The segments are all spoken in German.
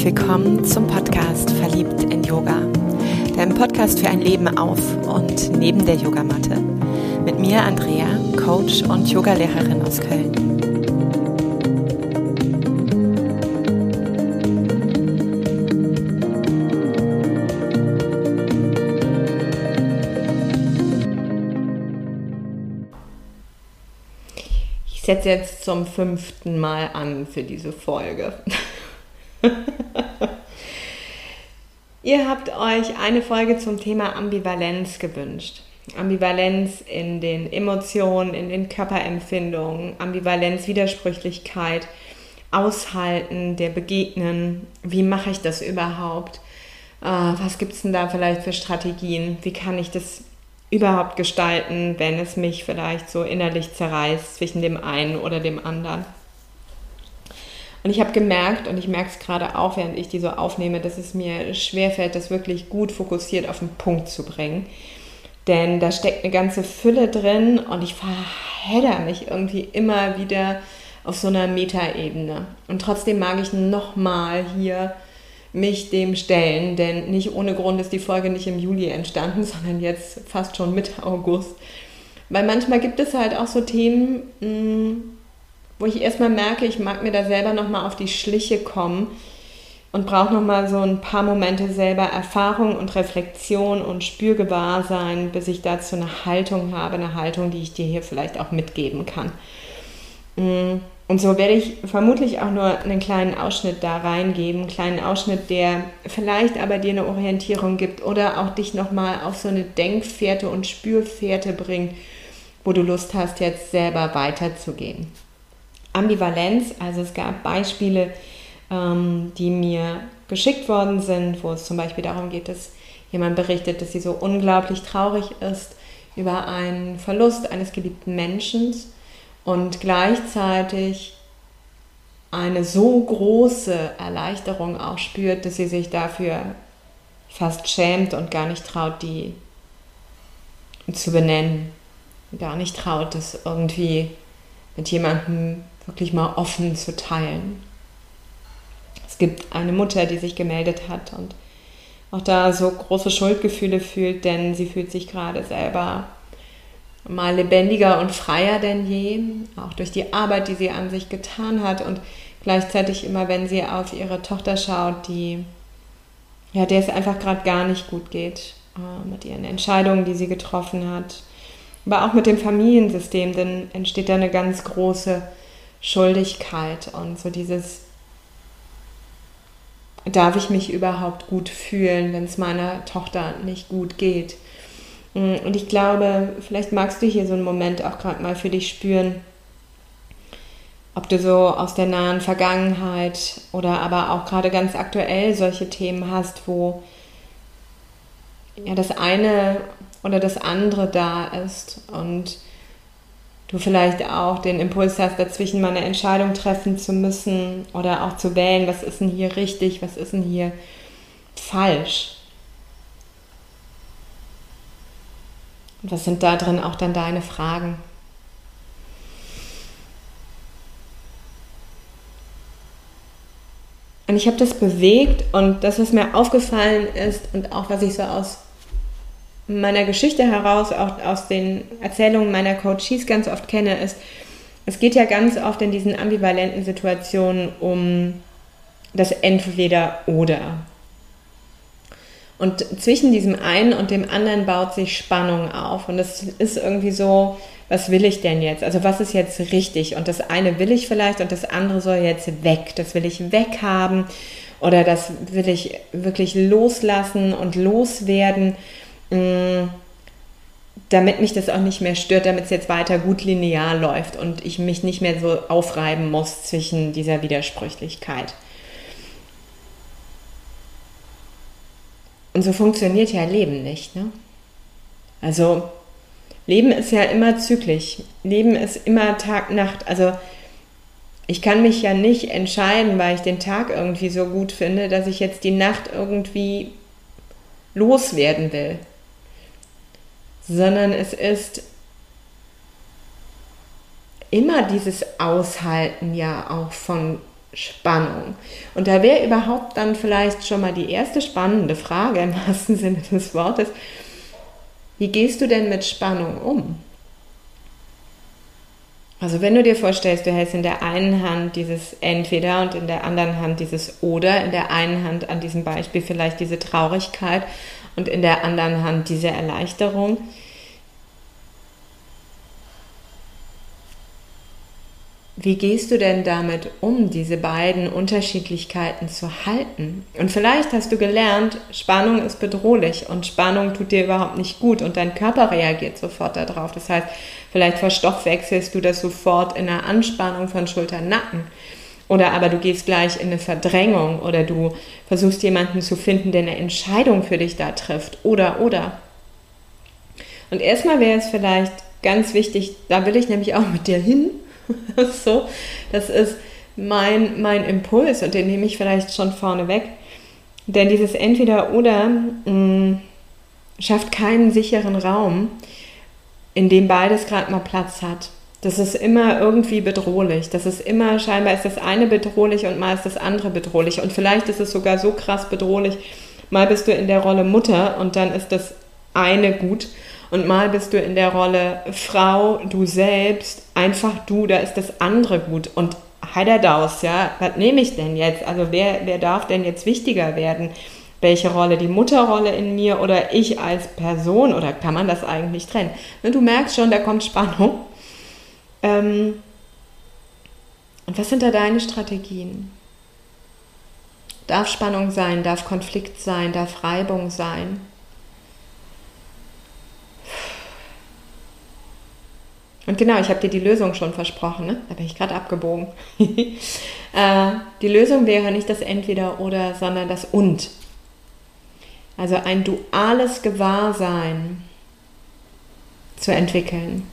herzlich willkommen zum Podcast Verliebt in Yoga, deinem Podcast für ein Leben auf und neben der Yogamatte. Mit mir Andrea, Coach und Yogalehrerin aus Köln. Ich setze jetzt zum fünften Mal an für diese Folge. Ihr habt euch eine Folge zum Thema Ambivalenz gewünscht. Ambivalenz in den Emotionen, in den Körperempfindungen, Ambivalenz, Widersprüchlichkeit, Aushalten, der Begegnen. Wie mache ich das überhaupt? Äh, was gibt es denn da vielleicht für Strategien? Wie kann ich das überhaupt gestalten, wenn es mich vielleicht so innerlich zerreißt zwischen dem einen oder dem anderen? Und ich habe gemerkt, und ich merke es gerade auch, während ich die so aufnehme, dass es mir schwerfällt, das wirklich gut fokussiert auf den Punkt zu bringen. Denn da steckt eine ganze Fülle drin und ich verhedder mich irgendwie immer wieder auf so einer Metaebene. Und trotzdem mag ich nochmal hier mich dem stellen, denn nicht ohne Grund ist die Folge nicht im Juli entstanden, sondern jetzt fast schon Mitte August. Weil manchmal gibt es halt auch so Themen, hm, wo ich erstmal merke, ich mag mir da selber nochmal auf die Schliche kommen und brauche nochmal so ein paar Momente selber Erfahrung und Reflexion und Spürgewahrsein, bis ich dazu eine Haltung habe, eine Haltung, die ich dir hier vielleicht auch mitgeben kann. Mm, und so werde ich vermutlich auch nur einen kleinen Ausschnitt da reingeben, einen kleinen Ausschnitt, der vielleicht aber dir eine Orientierung gibt oder auch dich nochmal auf so eine Denkfährte und Spürfährte bringt, wo du Lust hast, jetzt selber weiterzugehen. Ambivalenz, also es gab Beispiele, ähm, die mir geschickt worden sind, wo es zum Beispiel darum geht, dass jemand berichtet, dass sie so unglaublich traurig ist über einen Verlust eines geliebten Menschen und gleichzeitig eine so große Erleichterung auch spürt, dass sie sich dafür fast schämt und gar nicht traut, die zu benennen. Gar nicht traut, das irgendwie mit jemandem wirklich mal offen zu teilen. Es gibt eine Mutter, die sich gemeldet hat und auch da so große Schuldgefühle fühlt, denn sie fühlt sich gerade selber mal lebendiger und freier denn je, auch durch die Arbeit, die sie an sich getan hat und gleichzeitig immer, wenn sie auf ihre Tochter schaut, die ja, der es einfach gerade gar nicht gut geht äh, mit ihren Entscheidungen, die sie getroffen hat, aber auch mit dem Familiensystem, denn entsteht da eine ganz große Schuldigkeit und so dieses, darf ich mich überhaupt gut fühlen, wenn es meiner Tochter nicht gut geht. Mm, und ich glaube, vielleicht magst du hier so einen Moment auch gerade mal für dich spüren, ob du so aus der nahen Vergangenheit oder aber auch gerade ganz aktuell solche Themen hast, wo ja das eine oder das andere da ist und du vielleicht auch den Impuls hast, dazwischen mal eine Entscheidung treffen zu müssen oder auch zu wählen, was ist denn hier richtig, was ist denn hier falsch. Und was sind da drin auch dann deine Fragen? Und ich habe das bewegt und das, was mir aufgefallen ist und auch was ich so aus meiner Geschichte heraus, auch aus den Erzählungen meiner Coaches ganz oft kenne, ist, es geht ja ganz oft in diesen ambivalenten Situationen um das Entweder-Oder. Und zwischen diesem einen und dem anderen baut sich Spannung auf. Und es ist irgendwie so, was will ich denn jetzt? Also was ist jetzt richtig? Und das eine will ich vielleicht und das andere soll jetzt weg. Das will ich weghaben oder das will ich wirklich loslassen und loswerden. Mm, damit mich das auch nicht mehr stört, damit es jetzt weiter gut linear läuft und ich mich nicht mehr so aufreiben muss zwischen dieser Widersprüchlichkeit. Und so funktioniert ja Leben nicht. Ne? Also Leben ist ja immer zyklisch. Leben ist immer Tag, Nacht. Also ich kann mich ja nicht entscheiden, weil ich den Tag irgendwie so gut finde, dass ich jetzt die Nacht irgendwie loswerden will sondern es ist immer dieses Aushalten ja auch von Spannung. Und da wäre überhaupt dann vielleicht schon mal die erste spannende Frage im wahrsten Sinne des Wortes. Wie gehst du denn mit Spannung um? Also wenn du dir vorstellst, du hältst in der einen Hand dieses entweder und in der anderen Hand dieses oder, in der einen Hand an diesem Beispiel vielleicht diese Traurigkeit und in der anderen Hand diese Erleichterung, Wie gehst du denn damit um, diese beiden Unterschiedlichkeiten zu halten? Und vielleicht hast du gelernt, Spannung ist bedrohlich und Spannung tut dir überhaupt nicht gut und dein Körper reagiert sofort darauf. Das heißt, vielleicht verstoffwechselst du das sofort in einer Anspannung von Schultern-Nacken. Oder aber du gehst gleich in eine Verdrängung oder du versuchst jemanden zu finden, der eine Entscheidung für dich da trifft. Oder, oder. Und erstmal wäre es vielleicht ganz wichtig, da will ich nämlich auch mit dir hin, so, das ist mein, mein Impuls und den nehme ich vielleicht schon vorne weg. Denn dieses Entweder-Oder mm, schafft keinen sicheren Raum, in dem beides gerade mal Platz hat. Das ist immer irgendwie bedrohlich. Das ist immer, scheinbar ist das eine bedrohlich und mal ist das andere bedrohlich. Und vielleicht ist es sogar so krass bedrohlich, mal bist du in der Rolle Mutter und dann ist das eine gut und mal bist du in der Rolle Frau, du selbst, einfach du, da ist das andere gut. Und Heiderdaus, ja, was nehme ich denn jetzt? Also wer, wer darf denn jetzt wichtiger werden? Welche Rolle? Die Mutterrolle in mir oder ich als Person? Oder kann man das eigentlich trennen? Ne, du merkst schon, da kommt Spannung. Ähm, und was sind da deine Strategien? Darf Spannung sein, darf Konflikt sein, darf Reibung sein? Und genau, ich habe dir die Lösung schon versprochen, ne? da bin ich gerade abgebogen. äh, die Lösung wäre nicht das Entweder oder, sondern das Und. Also ein duales Gewahrsein zu entwickeln.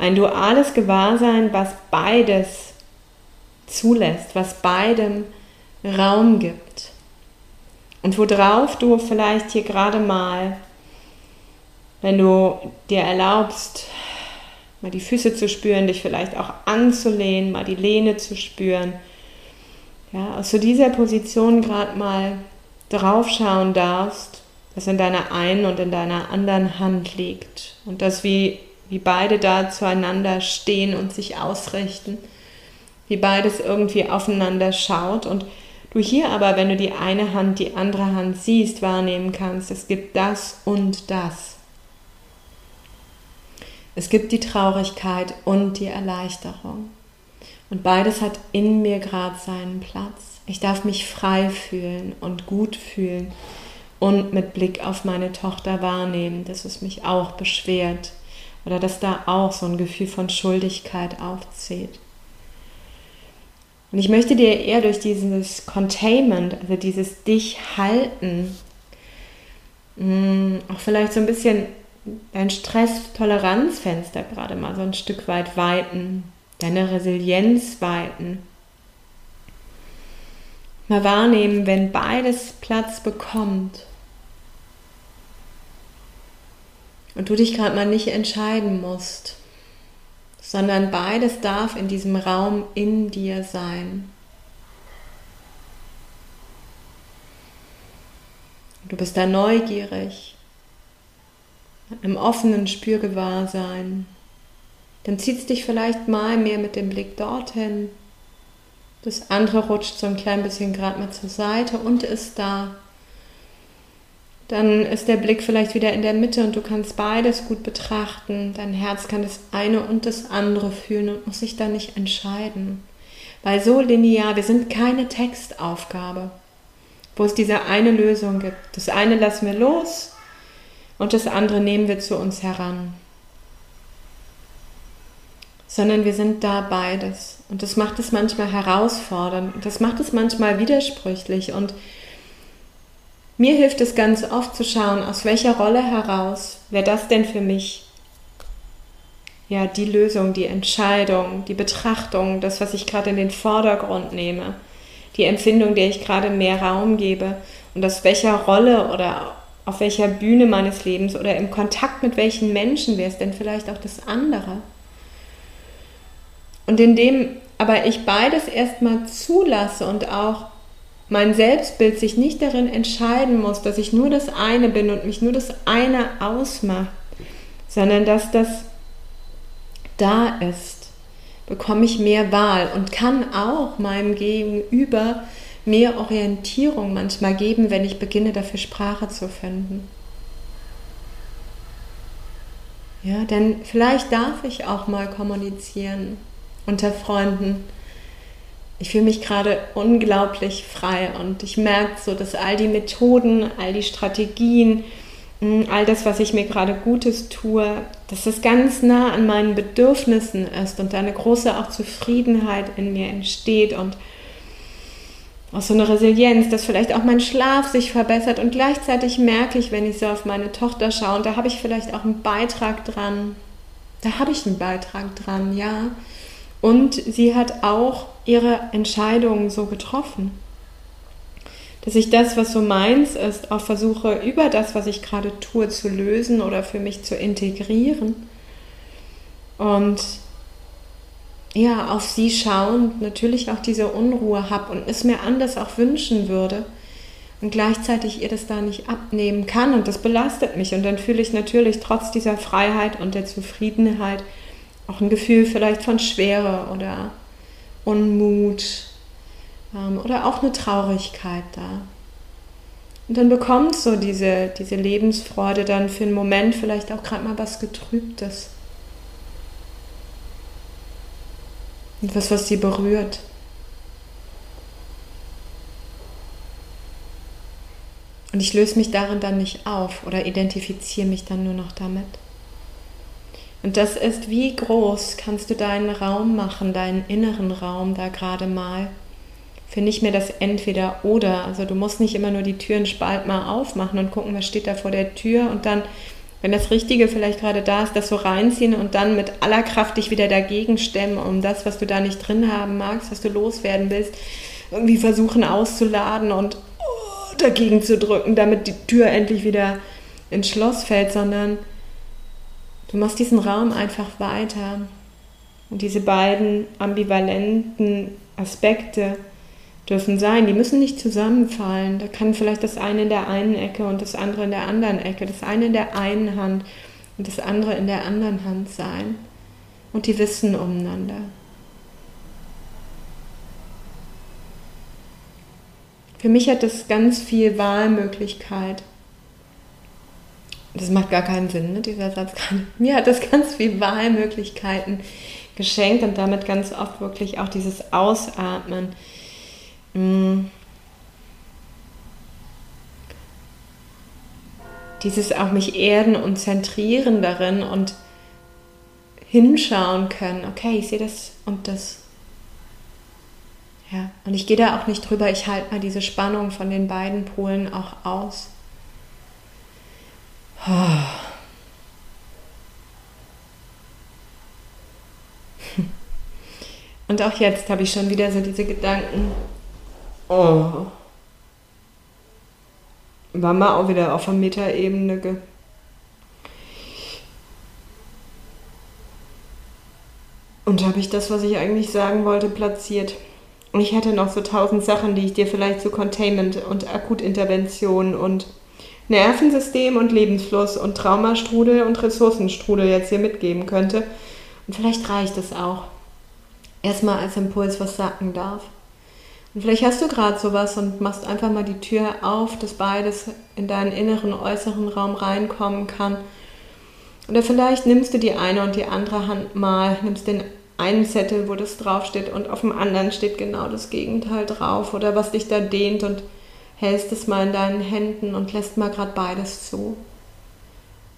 Ein duales Gewahrsein, was beides zulässt, was beidem Raum gibt. Und worauf du vielleicht hier gerade mal, wenn du dir erlaubst, mal die Füße zu spüren, dich vielleicht auch anzulehnen, mal die Lehne zu spüren. Ja, aus so dieser Position gerade mal draufschauen darfst, was in deiner einen und in deiner anderen Hand liegt und das wie, wie beide da zueinander stehen und sich ausrichten, wie beides irgendwie aufeinander schaut und du hier aber, wenn du die eine Hand, die andere Hand siehst, wahrnehmen kannst, es gibt das und das. Es gibt die Traurigkeit und die Erleichterung. Und beides hat in mir gerade seinen Platz. Ich darf mich frei fühlen und gut fühlen und mit Blick auf meine Tochter wahrnehmen, dass es mich auch beschwert oder dass da auch so ein Gefühl von Schuldigkeit aufzieht. Und ich möchte dir eher durch dieses Containment, also dieses Dich halten, mm, auch vielleicht so ein bisschen dein Stresstoleranzfenster gerade mal so ein Stück weit weiten, deine Resilienz weiten. Mal wahrnehmen, wenn beides Platz bekommt und du dich gerade mal nicht entscheiden musst, sondern beides darf in diesem Raum in dir sein. Du bist da neugierig im offenen Spürgewahrsein. Dann zieht es dich vielleicht mal mehr mit dem Blick dorthin. Das andere rutscht so ein klein bisschen gerade mal zur Seite und ist da. Dann ist der Blick vielleicht wieder in der Mitte und du kannst beides gut betrachten. Dein Herz kann das eine und das andere fühlen und muss sich da nicht entscheiden. Weil so linear, wir sind keine Textaufgabe, wo es diese eine Lösung gibt. Das eine lassen wir los und das andere nehmen wir zu uns heran. Sondern wir sind da beides. Und das macht es manchmal herausfordernd. Das macht es manchmal widersprüchlich. Und mir hilft es ganz oft zu schauen, aus welcher Rolle heraus wäre das denn für mich ja die Lösung, die Entscheidung, die Betrachtung, das, was ich gerade in den Vordergrund nehme, die Empfindung, der ich gerade mehr Raum gebe und aus welcher Rolle oder auf welcher Bühne meines Lebens oder im Kontakt mit welchen Menschen wäre es denn vielleicht auch das andere? Und in dem aber ich beides erstmal zulasse und auch mein Selbstbild sich nicht darin entscheiden muss, dass ich nur das eine bin und mich nur das eine ausmacht, sondern dass das da ist, bekomme ich mehr Wahl und kann auch meinem Gegenüber mehr Orientierung manchmal geben, wenn ich beginne, dafür Sprache zu finden. Ja, denn vielleicht darf ich auch mal kommunizieren unter Freunden. Ich fühle mich gerade unglaublich frei und ich merke so, dass all die Methoden, all die Strategien, hm, all das, was ich mir gerade Gutes tue, dass es ganz nah an meinen Bedürfnissen ist und da eine große auch Zufriedenheit in mir entsteht und auch so eine Resilienz, dass vielleicht auch mein Schlaf sich verbessert und gleichzeitig merke ich, wenn ich so auf meine Tochter schaue, und da habe ich vielleicht auch einen Beitrag dran, da habe ich einen Beitrag dran, ja. Und sie hat auch ihre Entscheidungen so getroffen. Dass ich das, was so meins ist, auch versuche, über das, was ich gerade tue, zu lösen oder für mich zu integrieren. Und ja, auf sie schauend natürlich auch diese Unruhe habe und es mir anders auch wünschen würde und gleichzeitig ihr das da nicht abnehmen kann und das belastet mich und dann fühle ich natürlich trotz dieser Freiheit und der Zufriedenheit auch ein Gefühl vielleicht von Schwere oder Unmut ähm, oder auch eine Traurigkeit da. Und dann bekommt so diese, diese Lebensfreude dann für einen Moment vielleicht auch gerade mal was Getrübtes. Etwas, was sie berührt. Und ich löse mich darin dann nicht auf oder identifiziere mich dann nur noch damit. Und das ist, wie groß kannst du deinen Raum machen, deinen inneren Raum da gerade mal. Für nicht mehr das Entweder oder. Also du musst nicht immer nur die Türen spalt mal aufmachen und gucken, was steht da vor der Tür und dann wenn das Richtige vielleicht gerade da ist, das so reinziehen und dann mit aller Kraft dich wieder dagegen stemmen, um das, was du da nicht drin haben magst, was du loswerden willst, irgendwie versuchen auszuladen und oh, dagegen zu drücken, damit die Tür endlich wieder ins Schloss fällt, sondern du machst diesen Raum einfach weiter. Und diese beiden ambivalenten Aspekte, dürfen sein. Die müssen nicht zusammenfallen. Da kann vielleicht das eine in der einen Ecke und das andere in der anderen Ecke, das eine in der einen Hand und das andere in der anderen Hand sein. Und die wissen umeinander. Für mich hat das ganz viel Wahlmöglichkeit. Das macht gar keinen Sinn, ne, dieser Satz. Mir hat das ganz viel Wahlmöglichkeiten geschenkt und damit ganz oft wirklich auch dieses Ausatmen Mm. Dieses auch mich erden und zentrieren darin und hinschauen können, okay, ich sehe das und das. Ja, und ich gehe da auch nicht drüber, ich halte mal diese Spannung von den beiden Polen auch aus. Und auch jetzt habe ich schon wieder so diese Gedanken, Oh. War mal auch wieder auf der Metaebene. Ge Und habe ich das, was ich eigentlich sagen wollte, platziert. Und ich hätte noch so tausend Sachen, die ich dir vielleicht zu Containment und Akutintervention und Nervensystem und Lebensfluss und Traumastrudel und Ressourcenstrudel jetzt hier mitgeben könnte. Und vielleicht reicht es auch. Erstmal als Impuls, was sagen darf. Und vielleicht hast du gerade sowas und machst einfach mal die Tür auf, dass beides in deinen inneren, äußeren Raum reinkommen kann. Oder vielleicht nimmst du die eine und die andere Hand mal, nimmst den einen Zettel, wo das draufsteht und auf dem anderen steht genau das Gegenteil drauf oder was dich da dehnt und hältst es mal in deinen Händen und lässt mal gerade beides zu.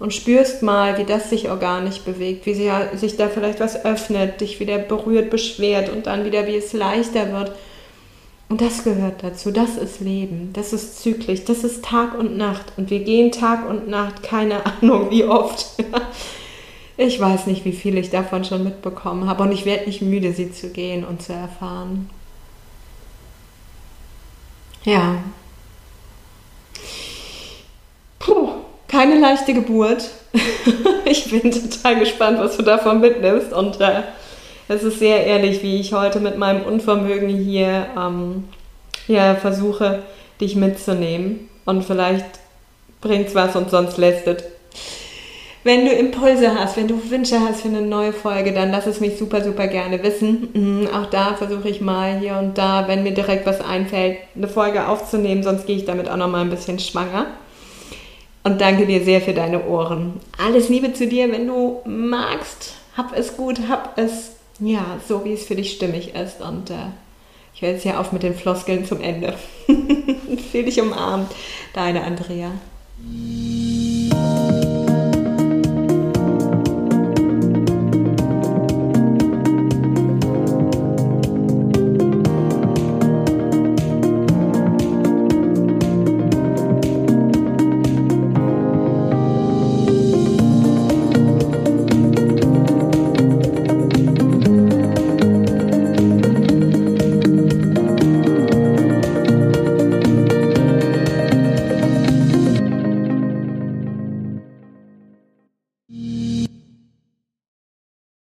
Und spürst mal, wie das sich organisch bewegt, wie sich da vielleicht was öffnet, dich wieder berührt, beschwert und dann wieder, wie es leichter wird und das gehört dazu, das ist Leben, das ist zyklisch, das ist Tag und Nacht. Und wir gehen Tag und Nacht, keine Ahnung wie oft. Ich weiß nicht, wie viel ich davon schon mitbekommen habe und ich werde nicht müde, sie zu gehen und zu erfahren. Ja. Puh, keine leichte Geburt. Ich bin total gespannt, was du davon mitnimmst und äh, Es ist sehr ehrlich, wie ich heute mit meinem Unvermögen hier ähm, ja, versuche, dich mitzunehmen. Und vielleicht bringt es was und sonst lässt es. Wenn du Impulse hast, wenn du Wünsche hast für eine neue Folge, dann lass es mich super, super gerne wissen. Mhm, auch da versuche ich mal hier und da, wenn mir direkt was einfällt, eine Folge aufzunehmen, sonst gehe ich damit auch noch mal ein bisschen schwanger. Und danke dir sehr für deine Ohren. Alles Liebe zu dir, wenn du magst. Hab es gut, hab es ja so, wie es für dich stimmig ist. Und äh, ich höre jetzt hier auf mit den Floskeln zum Ende. Fühl dich umarmt. Deine Andrea.